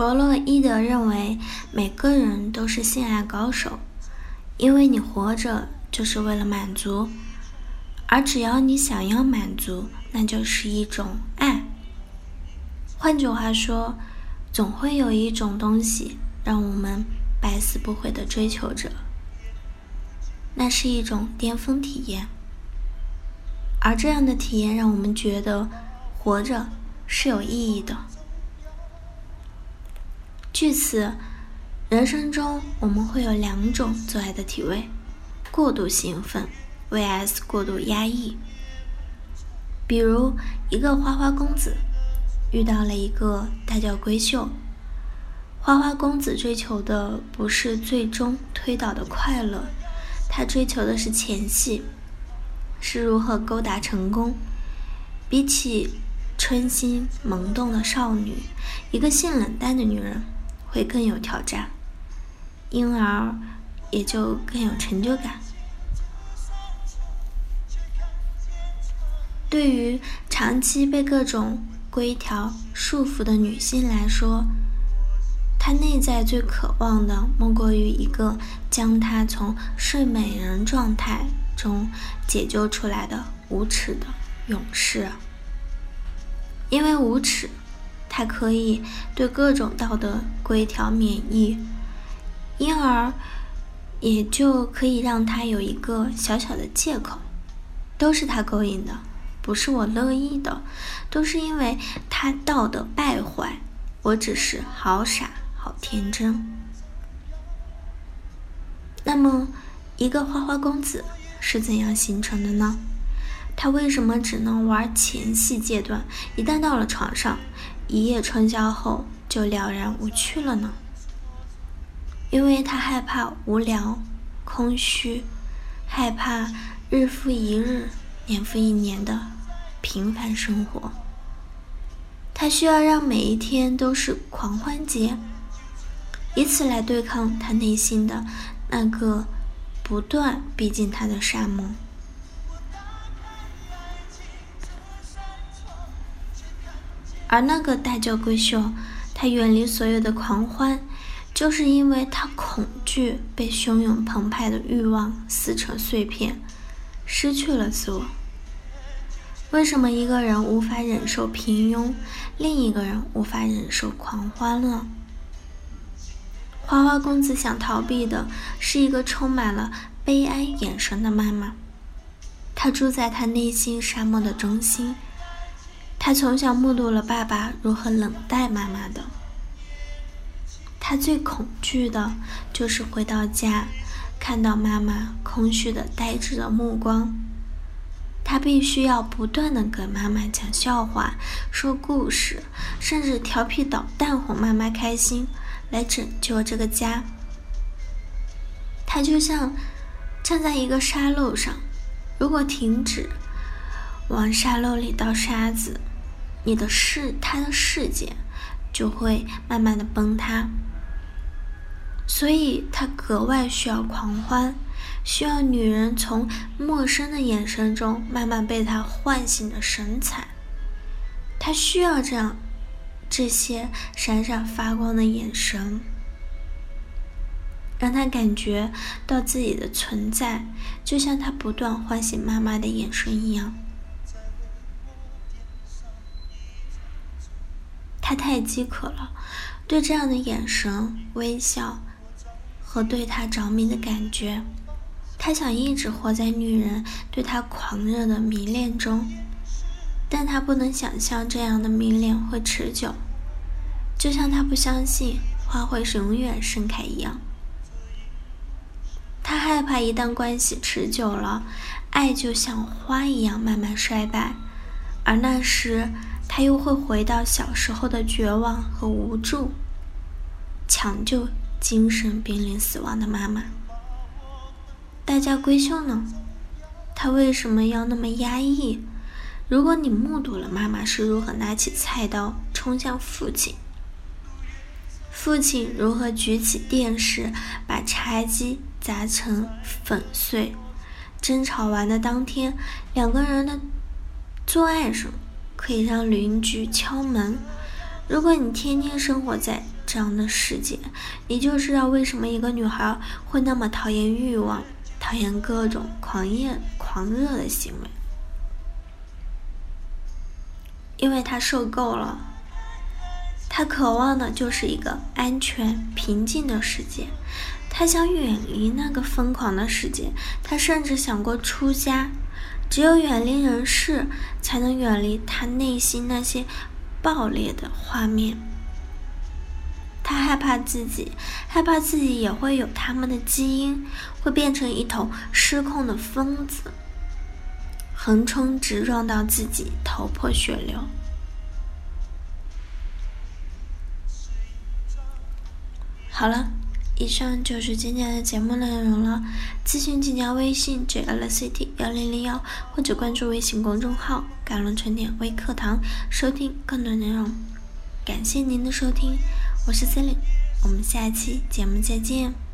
弗洛伊德认为，每个人都是性爱高手，因为你活着就是为了满足，而只要你想要满足，那就是一种爱。换句话说，总会有一种东西让我们百死不悔的追求着，那是一种巅峰体验，而这样的体验让我们觉得活着是有意义的。据此，人生中我们会有两种做爱的体位：过度兴奋 vs 过度压抑。比如，一个花花公子。遇到了一个大叫闺秀，花花公子追求的不是最终推倒的快乐，他追求的是前戏，是如何勾搭成功。比起春心萌动的少女，一个性冷淡的女人会更有挑战，因而也就更有成就感。对于长期被各种规条束缚的女性来说，她内在最渴望的莫过于一个将她从睡美人状态中解救出来的无耻的勇士。因为无耻，他可以对各种道德规条免疫，因而也就可以让他有一个小小的借口，都是他勾引的。不是我乐意的，都是因为他道德败坏，我只是好傻好天真。那么，一个花花公子是怎样形成的呢？他为什么只能玩前戏阶段，一旦到了床上，一夜春宵后就了然无趣了呢？因为他害怕无聊、空虚，害怕日复一日。年复一年的平凡生活，他需要让每一天都是狂欢节，以此来对抗他内心的那个不断逼近他的沙漠。而那个大叫闺秀，她远离所有的狂欢，就是因为她恐惧被汹涌澎湃的欲望撕成碎片，失去了自我。为什么一个人无法忍受平庸，另一个人无法忍受狂欢呢？花花公子想逃避的是一个充满了悲哀眼神的妈妈，他住在他内心沙漠的中心。他从小目睹了爸爸如何冷待妈妈的，他最恐惧的就是回到家，看到妈妈空虚的呆滞的目光。他必须要不断的给妈妈讲笑话、说故事，甚至调皮捣蛋哄妈妈开心，来拯救这个家。他就像站在一个沙漏上，如果停止往沙漏里倒沙子，你的世他的世界就会慢慢的崩塌。所以他格外需要狂欢。需要女人从陌生的眼神中慢慢被他唤醒的神采，他需要这样这些闪闪发光的眼神，让他感觉到自己的存在，就像他不断唤醒妈妈的眼神一样。他太饥渴了，对这样的眼神、微笑和对他着迷的感觉。他想一直活在女人对他狂热的迷恋中，但他不能想象这样的迷恋会持久，就像他不相信花会是永远盛开一样。他害怕一旦关系持久了，爱就像花一样慢慢衰败，而那时他又会回到小时候的绝望和无助，抢救精神濒临死亡的妈妈。大家闺秀呢？她为什么要那么压抑？如果你目睹了妈妈是如何拿起菜刀冲向父亲，父亲如何举起电视把茶几砸成粉碎，争吵完的当天，两个人的做爱声可以让邻居敲门。如果你天天生活在这样的世界，你就知道为什么一个女孩会那么讨厌欲望，讨厌各种狂野、狂热的行为。因为她受够了，她渴望的就是一个安全、平静的世界。他想远离那个疯狂的世界。他甚至想过出家。只有远离人世，才能远离他内心那些暴烈的画面。他害怕自己，害怕自己也会有他们的基因，会变成一头失控的疯子。横冲直撞到自己头破血流。好了，以上就是今天的节目内容了。咨询请加微信 jlct 幺零零幺，或者关注微信公众号“甘露春天微课堂”，收听更多内容。感谢您的收听，我是 c e l i n e 我们下期节目再见。